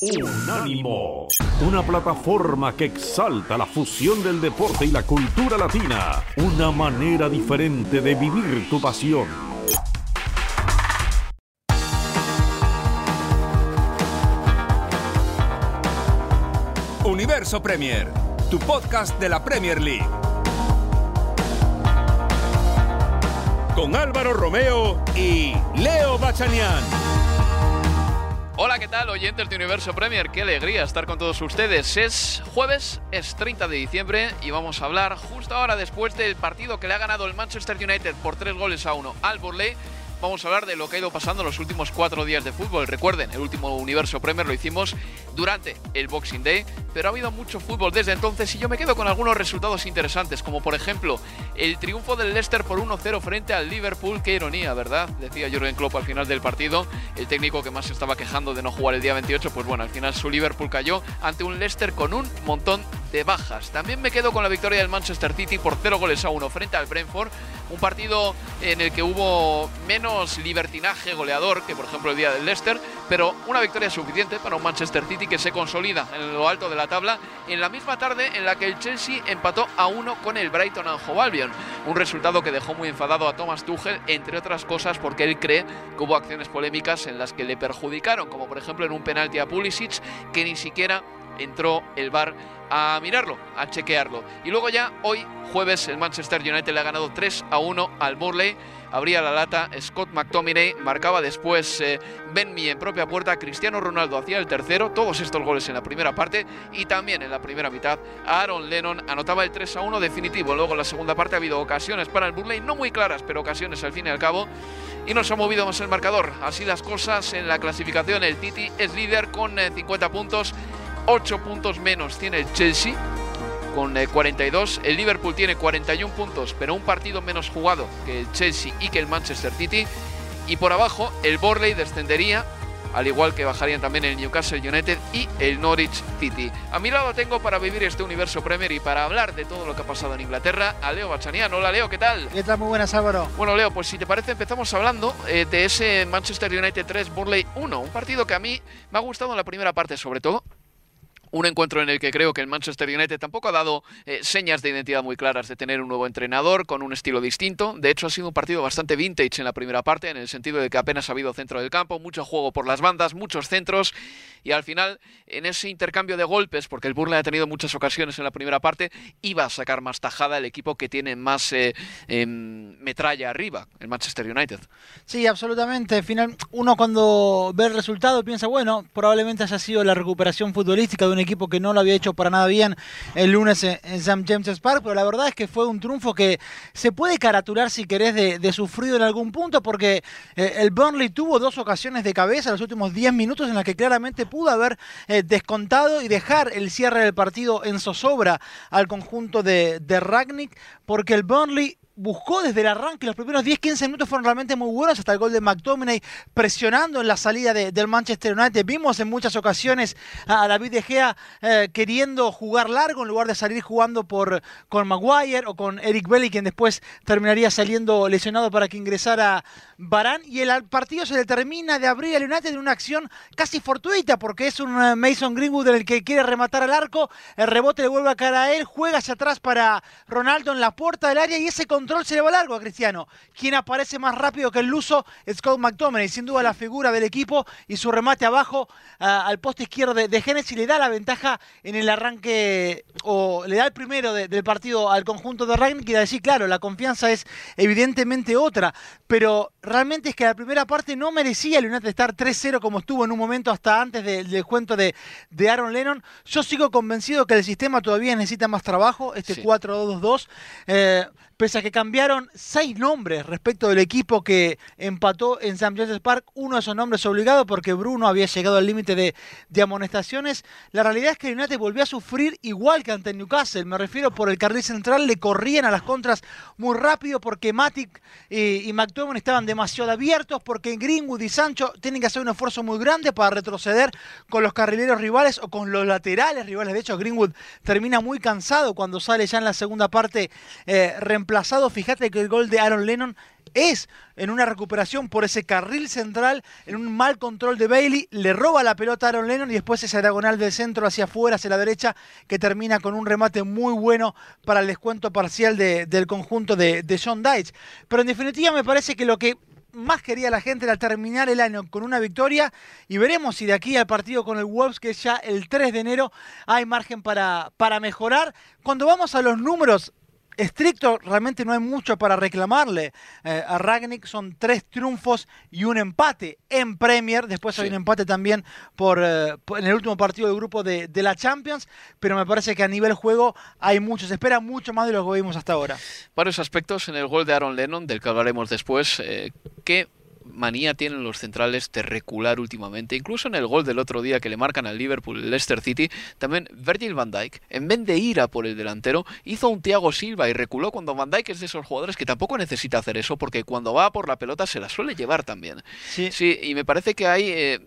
Unánimo, una plataforma que exalta la fusión del deporte y la cultura latina, una manera diferente de vivir tu pasión. Universo Premier, tu podcast de la Premier League. Con Álvaro Romeo y Leo Bachanian. Hola, ¿qué tal, oyentes de Universo Premier? Qué alegría estar con todos ustedes. Es jueves, es 30 de diciembre y vamos a hablar justo ahora después del partido que le ha ganado el Manchester United por 3 goles a 1 al Burley vamos a hablar de lo que ha ido pasando los últimos cuatro días de fútbol. Recuerden, el último Universo Premier lo hicimos durante el Boxing Day, pero ha habido mucho fútbol desde entonces y yo me quedo con algunos resultados interesantes, como por ejemplo el triunfo del Leicester por 1-0 frente al Liverpool. Qué ironía, ¿verdad? Decía Jurgen Klopp al final del partido, el técnico que más se estaba quejando de no jugar el día 28, pues bueno, al final su Liverpool cayó ante un Leicester con un montón de bajas. También me quedo con la victoria del Manchester City por 0 goles a 1 frente al Brentford, un partido en el que hubo menos libertinaje goleador que por ejemplo el día del Leicester, pero una victoria suficiente para un Manchester City que se consolida en lo alto de la tabla en la misma tarde en la que el Chelsea empató a 1 con el Brighton and Hove Albion, un resultado que dejó muy enfadado a Thomas Tuchel entre otras cosas porque él cree que hubo acciones polémicas en las que le perjudicaron, como por ejemplo en un penalti a Pulisic que ni siquiera entró el VAR a mirarlo, a chequearlo. Y luego ya hoy, jueves, el Manchester United le ha ganado 3 a 1 al Burley. Abría la lata Scott McTominay, marcaba después eh, Ben Mee en propia puerta, Cristiano Ronaldo hacía el tercero, todos estos goles en la primera parte y también en la primera mitad Aaron Lennon anotaba el 3 a 1 definitivo. Luego en la segunda parte ha habido ocasiones para el Burley, no muy claras, pero ocasiones al fin y al cabo. Y nos ha movido más el marcador. Así las cosas en la clasificación, el Titi es líder con 50 eh, puntos 8 puntos menos tiene el Chelsea con 42. Eh, el Liverpool tiene 41 puntos, pero un partido menos jugado que el Chelsea y que el Manchester City. Y por abajo, el Borley descendería, al igual que bajarían también el Newcastle United y el Norwich City. A mi lado tengo para vivir este universo Premier y para hablar de todo lo que ha pasado en Inglaterra a Leo Bachanian. Hola Leo, ¿qué tal? ¿Qué tal? Muy buenas, Álvaro. Bueno, Leo, pues si te parece empezamos hablando eh, de ese Manchester United 3, Borley 1. Un partido que a mí me ha gustado en la primera parte sobre todo un encuentro en el que creo que el Manchester United tampoco ha dado eh, señas de identidad muy claras de tener un nuevo entrenador con un estilo distinto. De hecho, ha sido un partido bastante vintage en la primera parte, en el sentido de que apenas ha habido centro del campo, mucho juego por las bandas, muchos centros y al final, en ese intercambio de golpes, porque el Burnley ha tenido muchas ocasiones en la primera parte, iba a sacar más tajada el equipo que tiene más eh, em, metralla arriba, el Manchester United. Sí, absolutamente. final, uno cuando ve el resultado piensa, bueno, probablemente haya sido la recuperación futbolística de un equipo que no lo había hecho para nada bien el lunes en, St. James's Park, pero la verdad es que fue un triunfo que se puede caratular, si querés, de, sufrido en algún punto, porque eh, el Burnley tuvo dos ocasiones de cabeza en los últimos 10 minutos en las que claramente pudo haber eh, descontado y dejar el cierre del partido en zozobra al conjunto de, de Ragnick, porque el Burnley buscó desde el arranque, los primeros 10-15 minutos fueron realmente muy buenos, hasta el gol de McTominay presionando en la salida del Manchester United. Vimos en muchas ocasiones a David De Gea eh, queriendo jugar largo en lugar de salir jugando por, con Maguire o con Eric Belly, quien después terminaría saliendo lesionado para que ingresara Barán. Y el partido se le termina de abrir al United en una acción casi fortuita, porque es un eh, Mason Greenwood en el que quiere rematar al arco, el rebote le vuelve a caer a él, juega hacia atrás para Ronaldo en la puerta del área y ese control se le va largo a Cristiano. Quien aparece más rápido que el luso es Scott McTominay, sin duda la figura del equipo y su remate abajo al poste izquierdo de, de Genesis le da la ventaja en el arranque o le da el primero del partido al conjunto de Rangnick y decir, claro, la confianza es evidentemente otra, pero realmente es que la primera parte no merecía el United estar 3-0 como estuvo en un momento hasta antes del cuento de, de, Aaron Lennon. Yo sigo convencido que el sistema todavía necesita más trabajo, este 4-2-2. Eh, pese a que cambiaron seis nombres respecto del equipo que empató en St. James's Park, uno de esos nombres obligado porque Bruno había llegado al límite de, amonestaciones, la realidad es que United volvió a sufrir igual que ante Newcastle, me refiero por el carril central, le corrían a las contras muy rápido porque Matic y, y McTominay estaban demasiado abiertos, porque Greenwood y Sancho tienen que hacer un esfuerzo muy grande para retroceder con los carrileros rivales o con los laterales rivales, de hecho Greenwood termina muy cansado cuando sale ya en la segunda parte eh. Fíjate que el gol de Aaron Lennon es en una recuperación por ese carril central, en un mal control de Bailey, le roba la pelota a Aaron Lennon y después esa diagonal del centro hacia afuera, hacia la derecha, que termina con un remate muy bueno para el descuento parcial del conjunto de, de John Dice. Pero en definitiva me parece que lo que más quería la gente era terminar el año con una victoria y veremos si de aquí al partido con el Wolves, que es ya el 3 de enero, hay margen para, para mejorar. Cuando vamos a los números, estricto, realmente no hay mucho para reclamarle. Eh, a Ragnick son tres triunfos y un empate en Premier. Después hay un empate también por, eh, en el último partido del grupo de, la Champions. Pero me parece que a nivel juego hay mucho. Se espera mucho más de lo que vimos hasta ahora. Varios aspectos en el gol de Aaron Lennon, del que hablaremos después, eh, que manía tienen los centrales de recular últimamente. Incluso en el gol del otro día que le marcan al Liverpool Leicester City, también Virgil van Dijk, en vez de ir a por el delantero, hizo un Thiago Silva y reculó cuando van Dijk es de esos jugadores que tampoco necesita hacer eso porque cuando va por la pelota se la suele llevar también. Sí, sí y me parece que hay... Eh,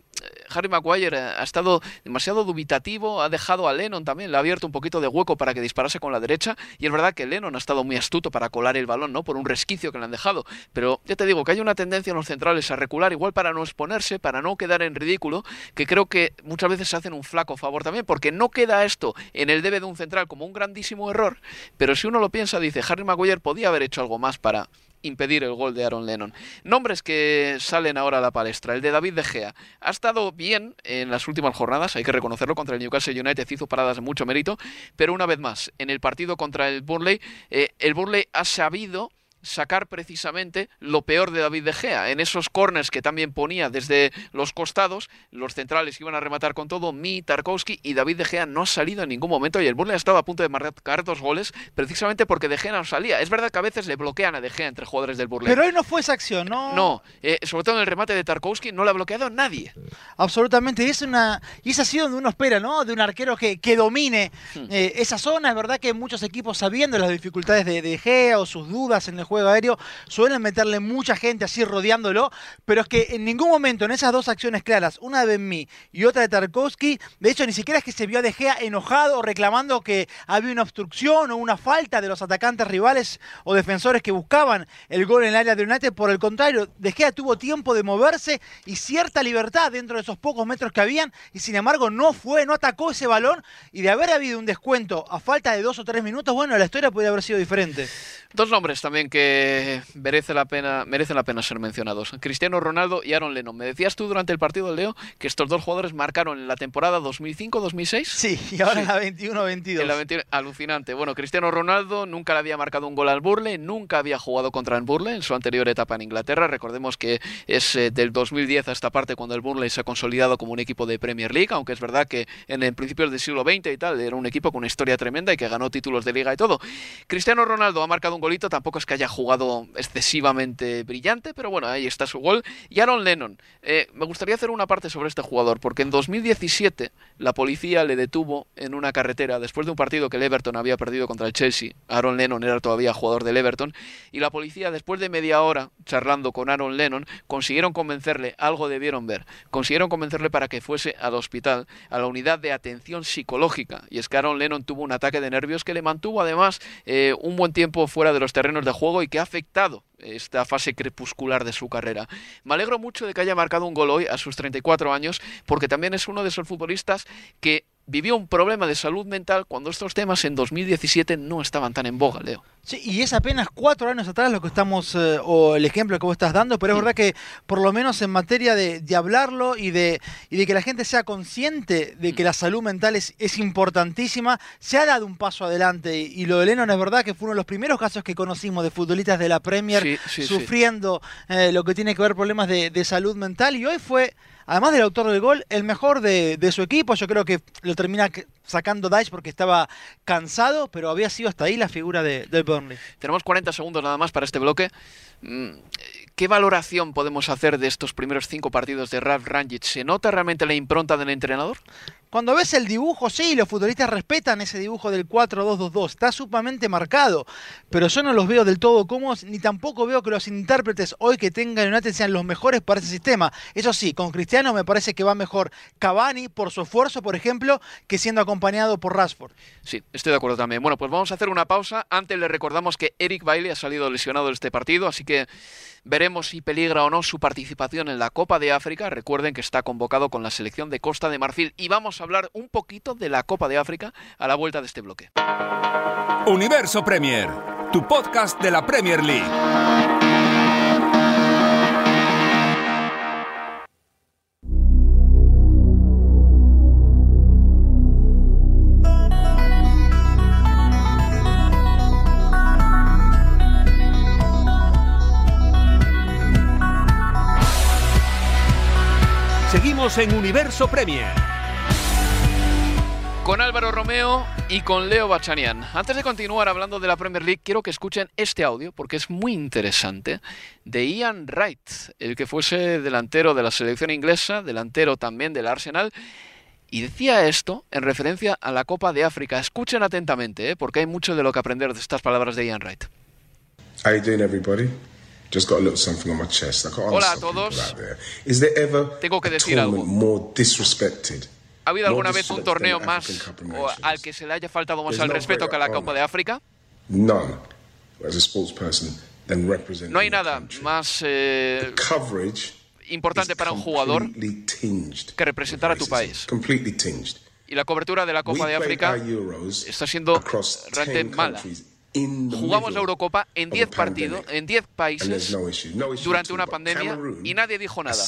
Harry Maguire ha estado demasiado dubitativo, ha dejado a Lennon también, le ha abierto un poquito de hueco para que disparase con la derecha y es verdad que Lennon ha estado muy astuto para colar el balón, ¿no? Por un resquicio que le han dejado, pero ya te digo que hay una tendencia en los centrales a recular igual para no exponerse, para no quedar en ridículo, que creo que muchas veces se hacen un flaco favor también, porque no queda esto en el debe de un central como un grandísimo error, pero si uno lo piensa, dice, Harry Maguire podía haber hecho algo más para impedir el gol de Aaron Lennon. Nombres que salen ahora a la palestra. El de David De Gea. Ha estado bien en las últimas jornadas, hay que reconocerlo, contra el Newcastle United hizo paradas de mucho mérito, pero una vez más, en el partido contra el Burnley, eh, el Burnley ha sabido sacar precisamente lo peor de David De Gea. En esos corners que también ponía desde los costados, los centrales iban a rematar con todo, Mi, Tarkowski y David De Gea no ha salido en ningún momento y el Burnley estaba a punto de marcar dos goles precisamente porque De Gea no salía. Es verdad que a veces le bloquean a De Gea entre jugadores del Burnley. Pero hoy no fue esa acción, ¿no? No, eh, sobre todo en el remate de Tarkowski no le ha bloqueado nadie. Absolutamente, y es una y es así donde uno espera, ¿no? De un arquero que, que domine hmm. eh, esa zona. Es verdad que muchos equipos sabiendo las dificultades de De Gea o sus dudas en el juego aéreo, suelen meterle mucha gente así rodeándolo, pero es que en ningún momento en esas dos acciones claras, una de Ben y otra de Tarkovsky, de hecho ni siquiera es que se vio a De Gea enojado reclamando que había una obstrucción o una falta de los atacantes rivales o defensores que buscaban el gol en el área de United, por el contrario, De Gea tuvo tiempo de moverse y cierta libertad dentro de esos pocos metros que habían y sin embargo no fue, no atacó ese balón y de haber habido un descuento a falta de dos o tres minutos, bueno, la historia podría haber sido diferente. Dos nombres también que merece la pena, merecen la pena ser mencionados. Cristiano Ronaldo y Aaron Lennon. Me decías tú durante el partido del Leo que estos dos jugadores marcaron en la temporada 2005-2006. Sí, y ahora en la 21-22. Alucinante. Bueno, Cristiano Ronaldo nunca le había marcado un gol al Burle, nunca había jugado contra el Burle en su anterior etapa en Inglaterra. Recordemos que es eh, del 2010 a esta parte cuando el Burley se ha consolidado como un equipo de Premier League, aunque es verdad que en el principios del siglo XX y tal era un equipo con una historia tremenda y que ganó títulos de liga y todo. Cristiano Ronaldo ha marcado un golito, tampoco es que haya jugado excesivamente brillante, pero bueno, ahí está su gol. Y Aaron Lennon, eh, me gustaría hacer una parte sobre este jugador, porque en 2017 la policía le detuvo en una carretera después de un partido que el Everton había perdido contra el Chelsea. Aaron Lennon era todavía jugador del Everton, y la policía, después de media hora charlando con Aaron Lennon, consiguieron convencerle, algo debieron ver, consiguieron convencerle para que fuese al hospital, a la unidad de atención psicológica. Y es que Aaron Lennon tuvo un ataque de nervios que le mantuvo además eh, un buen tiempo fuera de los terrenos de juego y que ha afectado esta fase crepuscular de su carrera. Me alegro mucho de que haya marcado un gol hoy a sus 34 años, porque también es uno de esos futbolistas que vivió un problema de salud mental cuando estos temas en 2017 no estaban tan en boga, Leo. Sí, y es apenas cuatro años atrás lo que estamos, eh, o el ejemplo que vos estás dando, pero es verdad que por lo menos en materia de, hablarlo y de, y de que la gente sea consciente de que la salud mental es, es importantísima, se ha dado un paso adelante. Y, lo de Lennon es verdad que fue uno de los primeros casos que conocimos de futbolistas de la Premier sufriendo eh, lo que tiene que ver problemas de, de salud mental. Y hoy fue además del autor del gol, el mejor de, su equipo. Yo creo que lo termina sacando Dice porque estaba cansado, pero había sido hasta ahí la figura de, Burnley. Tenemos 40 segundos nada más para este bloque. Mm, ¿Qué valoración podemos hacer de estos primeros cinco partidos de Ralf Rangic? ¿Se nota realmente la impronta del entrenador? Cuando ves el dibujo, sí, los futbolistas respetan ese dibujo del 4-2-2-2, está sumamente marcado, pero yo no los veo del todo cómodos, ni tampoco veo que los intérpretes hoy que tengan United sean los mejores para ese sistema. Eso sí, con Cristiano me parece que va mejor Cavani por su esfuerzo, por ejemplo, que siendo acompañado por Rashford. Sí, estoy de acuerdo también. Bueno, pues vamos a hacer una pausa. Antes le recordamos que Eric Bailey ha salido lesionado de este partido, así que veremos si peligra o no su participación en la Copa de África. Recuerden que está convocado con la selección de Costa de Marfil y vamos hablar un poquito de la Copa de África a la vuelta de este bloque. Universo Premier, tu podcast de la Premier League. Seguimos en Universo Premier. Con Álvaro Romeo y con Leo Bachanian. Antes de continuar hablando de la Premier League, quiero que escuchen este audio porque es muy interesante de Ian Wright, el que fuese delantero de la selección inglesa, delantero también del Arsenal. Y decía esto en referencia a la Copa de África. Escuchen atentamente, ¿eh? porque hay mucho de lo que aprender de estas palabras de Ian Wright. How you doing, everybody? Just got a little something on my chest. I can't Hola a todos. out there. Is there ever Tengo que a decir algo. more disrespected? ¿Ha habido alguna vez un torneo más al que se le haya faltado más There's al respeto que a la Copa de África? No hay nada más eh, importante para un jugador que representar a tu país. Y la cobertura de la Copa de África está siendo realmente 10 mala. Jugamos la Eurocopa en of a 10 partidos, en 10 And there's países durante una pandemia y nadie dijo nada.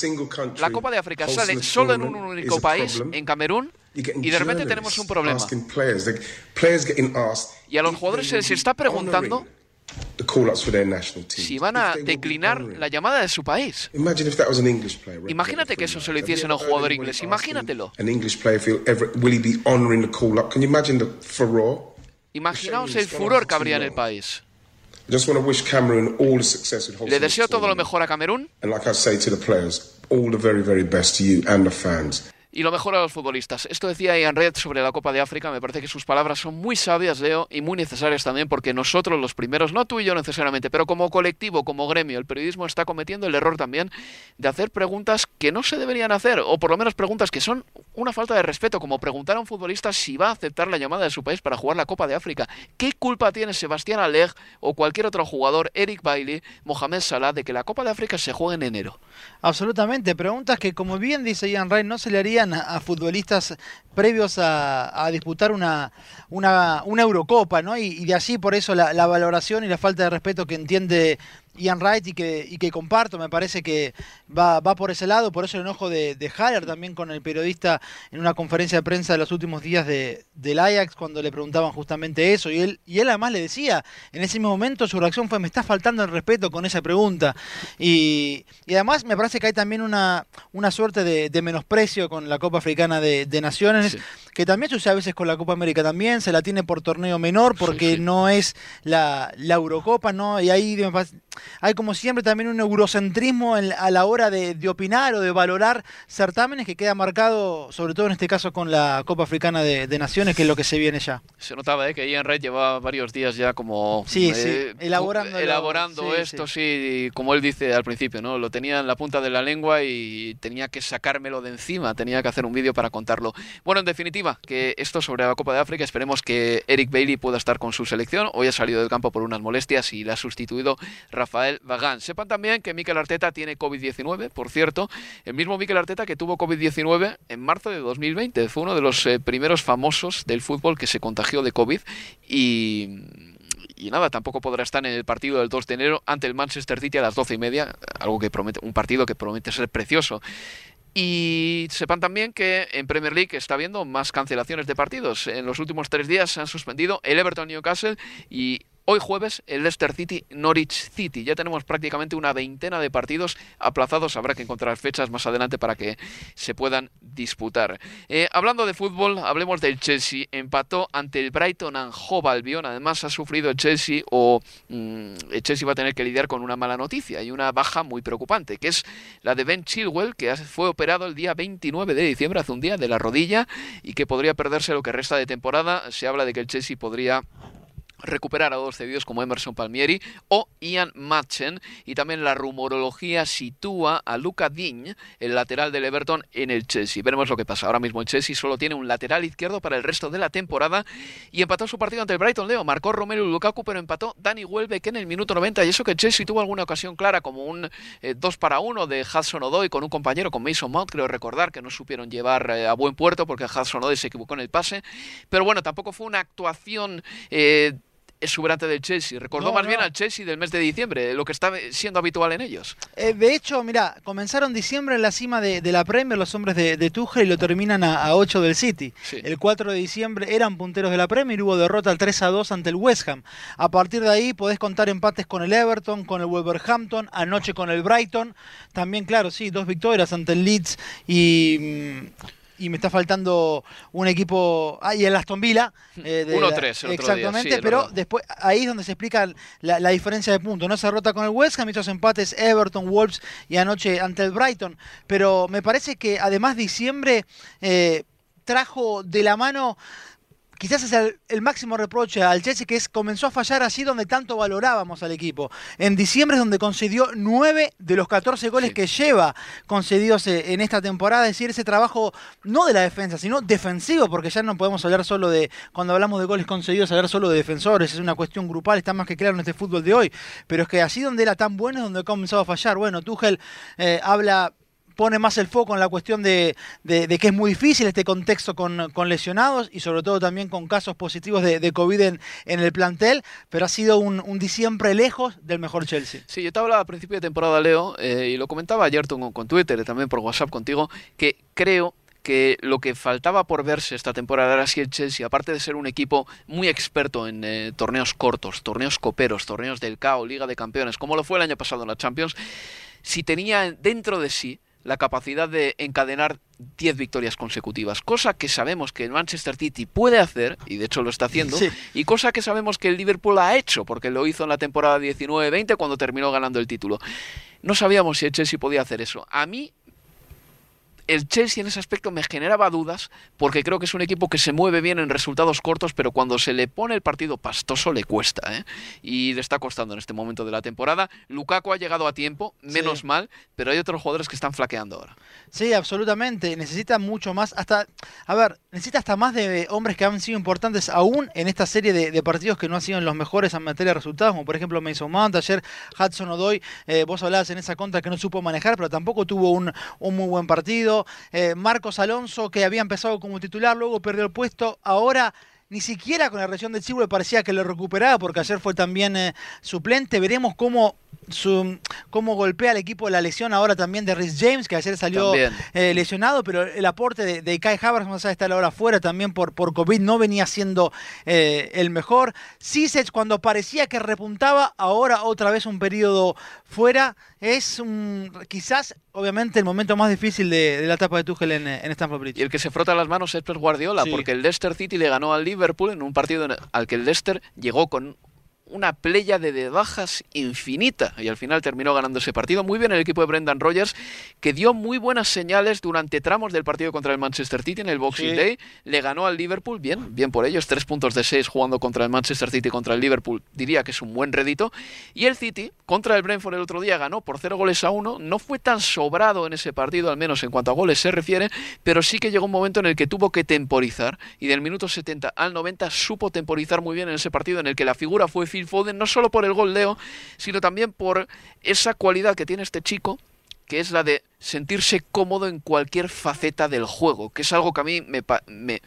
La Copa de África sale solo en un único país, en Camerún, y de repente tenemos un problema. Y a los jugadores se les está preguntando si van a declinar la llamada de su país. Imagine if that was an English player Imagínate que eso se lo hiciesen a un jugador inglés, imagínatelo. Imaginaos el furor que habría en el país. Le deseo todo lo mejor a Camerún Y lo mejor a los futbolistas. Esto decía Ian Red sobre la Copa de África. Me parece que sus palabras son muy sabias, Leo, y muy necesarias también, porque nosotros, los primeros, no tú y yo necesariamente, pero como colectivo, como gremio, el periodismo está cometiendo el error también de hacer preguntas que no se deberían hacer, o por lo menos preguntas que son una falta de respeto, como preguntar a un futbolista si va a aceptar la llamada de su país para jugar la Copa de África. ¿Qué culpa tiene Sebastián Aleg o cualquier otro jugador, Eric Bailey, Mohamed Salah, de que la Copa de África se juegue en enero? Absolutamente, preguntas que como bien dice Ian Wright no se le a, futbolistas previos a, disputar una, una, Eurocopa, ¿no? Y, de allí por eso la valoración y la falta de respeto que entiende Ian Wright y que, y que comparto, me parece que va, va por ese lado, por eso el enojo de, de Haller también con el periodista en una conferencia de prensa de los últimos días de, del Ajax cuando le preguntaban justamente eso y él, y él además le decía, en ese mismo momento su reacción fue me está faltando el respeto con esa pregunta y, y además me parece que hay también una, una suerte de, de menosprecio con la Copa Africana de, de Naciones Sí. que también sucede a veces con la Copa América también, se la tiene por torneo menor porque Sí, sí. no es la, la Eurocopa, ¿no? Y ahí me parece- hay como siempre también un eurocentrismo en- a la hora de, de opinar o de valorar certámenes que queda marcado, sobre todo en este caso con la Copa Africana de, de Naciones, que es lo que se viene ya. Se notaba ¿eh? que Ian Red llevaba varios días ya como Sí, eh, sí, elaborando sí, esto, sí. sí. como él dice al principio, ¿no? Lo tenía en la punta de la lengua y tenía que sacármelo de encima, tenía que hacer un vídeo para contarlo. Bueno, en definitiva, que esto sobre la Copa de África, esperemos que Eric Bailey pueda estar con su selección. Hoy ha salido del campo por unas molestias y la ha sustituido Rafael Vagán. Sepan también que Mikel Arteta tiene COVID-19, por cierto, el mismo Mikel Arteta que tuvo COVID-19 en marzo de 2020. Fue uno de los eh, primeros famosos del fútbol que se contagió de COVID y y nada, tampoco podrá estar en el partido del 2 de enero ante el Manchester City a las 12 y media, algo que promete, un partido que promete ser precioso. Y sepan también que en Premier League está habiendo más cancelaciones de partidos. En los últimos tres días se han suspendido el Everton Newcastle y Hoy jueves el Leicester City Norwich City. Ya tenemos prácticamente una veintena de partidos aplazados. Habrá que encontrar fechas más adelante para que se puedan disputar. Eh, hablando de fútbol, hablemos del Chelsea. Empató ante el Brighton and Hove Albion. Además ha sufrido el Chelsea o mm, el Chelsea va a tener que lidiar con una mala noticia y una baja muy preocupante, que es la de Ben Chilwell, que fue operado el día 29 de diciembre, hace un día, de la rodilla y que podría perderse lo que resta de temporada. Se habla de que el Chelsea podría recuperar a dos cedidos como Emerson Palmieri o Ian Matchen y también la rumorología sitúa a Luca Digne, el lateral del Everton, en el Chelsea. Veremos lo que pasa. Ahora mismo el Chelsea solo tiene un lateral izquierdo para el resto de la temporada y empató su partido ante el Brighton Leo. Marcó Romero Lukaku, pero empató Dani Welbeck en el minuto 90 y eso que el Chelsea tuvo alguna ocasión clara como un 2 eh, para 1 de Hudson Odoi con un compañero, con Mason Mount, creo recordar que no supieron llevar eh, a buen puerto porque Hudson Odoi se equivocó en el pase. Pero bueno, tampoco fue una actuación... Eh, exuberante del Chelsea. Recordó más bien al Chelsea del mes de diciembre, lo que está siendo habitual en ellos. Eh, de hecho, mira, comenzaron diciembre en la cima de, la Premier los hombres de, de Tuchel y lo terminan a, 8 del City. El 4 de diciembre eran punteros de la Premier, hubo derrota al 3 a 2 ante el West Ham. A partir de ahí podés contar empates con el Everton, con el Wolverhampton, anoche con el Brighton. También, claro, sí, dos victorias ante el Leeds y... Mm, y me está faltando un equipo. Ah, y el Aston Villa. Eh, 1-3, Exactamente, pero después ahí es donde se explica la, diferencia de puntos. No se rota con el West Ham, estos empates Everton, Wolves y anoche ante el Brighton. Pero me parece que además diciembre eh, trajo de la mano quizás es el, máximo reproche al Chelsea, que es comenzó a fallar así donde tanto valorábamos al equipo. En diciembre es donde concedió 9 de los 14 goles que lleva concedidos eh, en esta temporada, es decir, ese trabajo no de la defensa, sino defensivo, porque ya no podemos hablar solo de, cuando hablamos de goles concedidos, hablar solo de defensores, es una cuestión grupal, está más que claro en este fútbol de hoy, pero es que así donde era tan bueno es donde ha comenzado a fallar. Bueno, Tuchel eh, habla pone más el foco en la cuestión de, que es muy difícil este contexto con, lesionados y sobre todo también con casos positivos de, COVID en, el plantel, pero ha sido un, diciembre lejos del mejor Chelsea. Sí, yo te hablaba a principio de temporada, Leo, eh, y lo comentaba ayer con, con Twitter también por WhatsApp contigo, que creo que lo que faltaba por verse esta temporada era si el Chelsea, aparte de ser un equipo muy experto en eh, torneos cortos, torneos coperos, torneos del CAO, Liga de Campeones, como lo fue el año pasado en la Champions, si tenía dentro de sí la capacidad de encadenar 10 victorias consecutivas, cosa que sabemos que el Manchester City puede hacer, y de hecho lo está haciendo, y cosa que sabemos que el Liverpool ha hecho, porque lo hizo en la temporada 19-20 cuando terminó ganando el título. No sabíamos si el Chelsea podía hacer eso. A mí el Chelsea en ese aspecto me generaba dudas porque creo que es un equipo que se mueve bien en resultados cortos, pero cuando se le pone el partido pastoso le cuesta, ¿eh? Y le está costando en este momento de la temporada. Lukaku ha llegado a tiempo, menos mal, pero hay otros jugadores que están flaqueando ahora. Sí, absolutamente. Necesita mucho más, hasta, a ver, necesita hasta más de hombres que han sido importantes aún en esta serie de, partidos que no han sido los mejores en materia de resultados, como por ejemplo Mason Mount, ayer Hudson Odoy, eh, vos hablabas en esa contra que no supo manejar, pero tampoco tuvo un, un muy buen partido. Eh, Marcos Alonso, que había empezado como titular, luego perdió el puesto, ahora ni siquiera con la región del Chivo parecía que lo recuperaba, porque ayer fue también eh, suplente. Veremos cómo, su, cómo golpea al equipo la lesión ahora también de Rhys James, que ayer salió eh, lesionado, pero el aporte de, de Kai Havertz, más allá de estar ahora fuera también por, por COVID, no venía siendo el mejor. Sisech, cuando parecía que repuntaba, ahora otra vez un periodo fuera. Es un, quizás obviamente el momento más difícil de, la etapa de Tuchel en, en, Stamford Bridge. Y el que se frota las manos es Pep Guardiola, porque el Leicester City le ganó al Liverpool en un partido al que el Leicester llegó con una playa de bajas infinita y al final terminó ganando ese partido. Muy bien el equipo de Brendan Rodgers, que dio muy buenas señales durante tramos del partido contra el Manchester City en el Boxing Day. Le ganó al Liverpool, bien, bien por ellos, tres puntos de seis jugando contra el Manchester City contra el Liverpool, diría que es un buen redito. Y el City contra el Brentford el otro día ganó por cero goles a uno. No fue tan sobrado en ese partido, al menos en cuanto a goles se refiere, pero sí que llegó un momento en el que tuvo que temporizar y del minuto 70 al 90 supo temporizar muy bien en ese partido en el que la figura fue Phil Foden, no solo por el gol Leo, sino también por esa cualidad que tiene este chico, que es la de sentirse cómodo en cualquier faceta del juego, que es algo que a mí me, me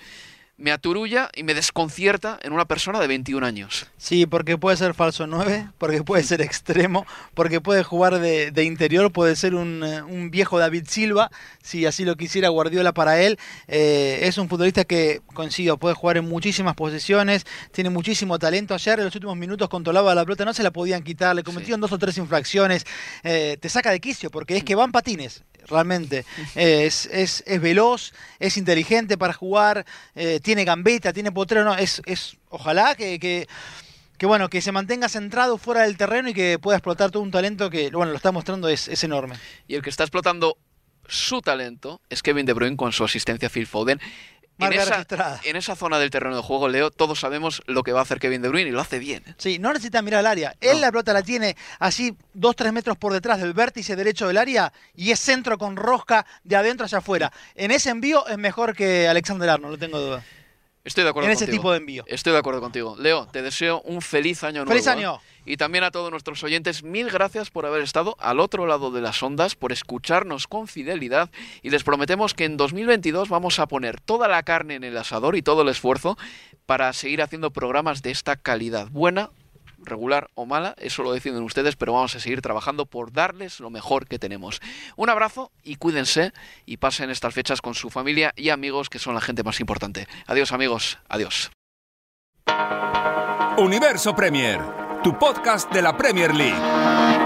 me aturulla y me desconcierta en una persona de 21 años. Sí, porque puede ser falso 9, porque puede ser extremo, porque puede jugar de, de interior, puede ser un, eh, un, viejo David Silva, si así lo quisiera Guardiola para él. Eh, es un futbolista que, coincido, puede jugar en muchísimas posiciones, tiene muchísimo talento. Ayer en los últimos minutos controlaba la pelota, no se la podían quitar, le cometieron sí. dos o tres infracciones. Eh, te saca de quicio, porque es que van patines realmente. Eh, es, es, es, veloz, es inteligente para jugar, tiene gambeta, tiene potrero, no, es, es ojalá que, que, que, bueno, que se mantenga centrado fuera del terreno y que pueda explotar todo un talento que, bueno, lo está mostrando, es, es enorme. Y el que está explotando su talento es Kevin De Bruyne con su asistencia a Phil Foden. En esa, en esa, zona del terreno de juego, Leo, todos sabemos lo que va a hacer Kevin De Bruyne y lo hace bien. ¿eh? Sí, no necesita mirar al área. Él no. la pelota la tiene así dos, tres metros por detrás del vértice derecho del área y es centro con rosca de adentro hacia afuera. En ese envío es mejor que Alexander Arnold, no tengo duda. Estoy de acuerdo en contigo. ese tipo de envío. Estoy de acuerdo contigo. Leo, te deseo un feliz año nuevo. ¡Feliz año! ¿eh? Y también a todos nuestros oyentes, mil gracias por haber estado al otro lado de las ondas, por escucharnos con fidelidad y les prometemos que en 2022 vamos a poner toda la carne en el asador y todo el esfuerzo para seguir haciendo programas de esta calidad buena, regular o mala, eso lo deciden ustedes, pero vamos a seguir trabajando por darles lo mejor que tenemos. Un abrazo y cuídense y pasen estas fechas con su familia y amigos que son la gente más importante. Adiós amigos, adiós. Universo Premier, tu podcast de la Premier League.